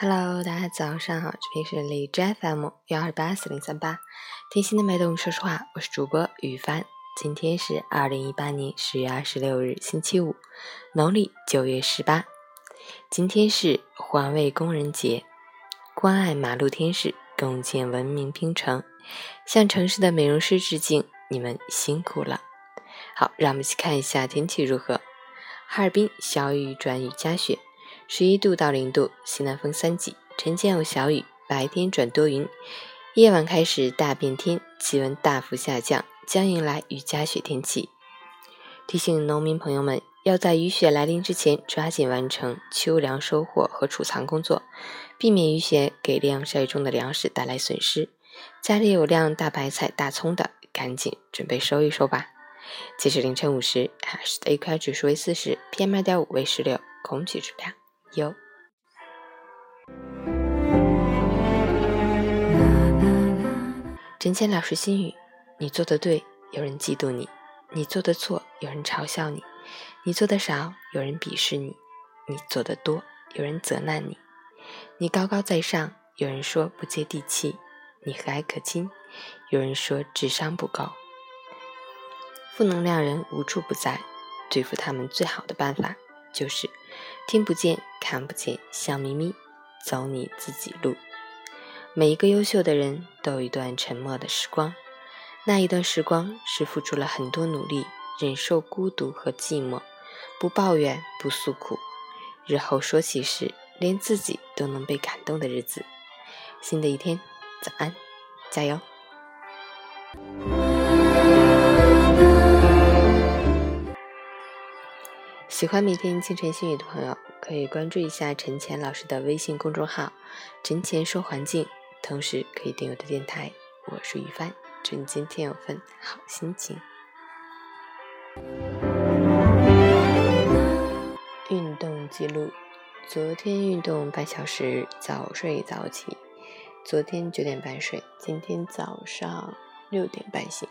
Hello，大家早上好，这边是荔枝 FM 幺二八四零三八，贴心的脉动，说实话，我是主播雨帆。今天是二零一八年十月二十六日，星期五，农历九月十八。今天是环卫工人节，关爱马路天使，共建文明冰城，向城市的美容师致敬，你们辛苦了。好，让我们一起看一下天气如何。哈尔滨小雨转雨夹雪。十一度到零度，西南风三级，晨间有小雨，白天转多云，夜晚开始大变天，气温大幅下降，将迎来雨夹雪天气。提醒农民朋友们，要在雨雪来临之前抓紧完成秋粮收获和储藏工作，避免雨雪给晾晒中的粮食带来损失。家里有晾大白菜、大葱的，赶紧准备收一收吧。截止凌晨五时，海市的 AQI 指数为四十，PM 二点五为十六，空气质量。有。陈谦老师心语：你做的对，有人嫉妒你；你做的错，有人嘲笑你；你做的少，有人鄙视你；你做的多，有人责难你；你高高在上，有人说不接地气；你和蔼可亲，有人说智商不高。负能量人无处不在，对付他们最好的办法。就是听不见、看不见，笑眯眯，走你自己路。每一个优秀的人都有一段沉默的时光，那一段时光是付出了很多努力，忍受孤独和寂寞，不抱怨、不诉苦，日后说起时连自己都能被感动的日子。新的一天，早安，加油！喜欢每天清晨心语的朋友，可以关注一下陈乾老师的微信公众号“陈乾说环境”，同时可以订阅我的电台。我是于帆，祝你今天有份好心情。运动记录：昨天运动半小时，早睡早起。昨天九点半睡，今天早上六点半醒。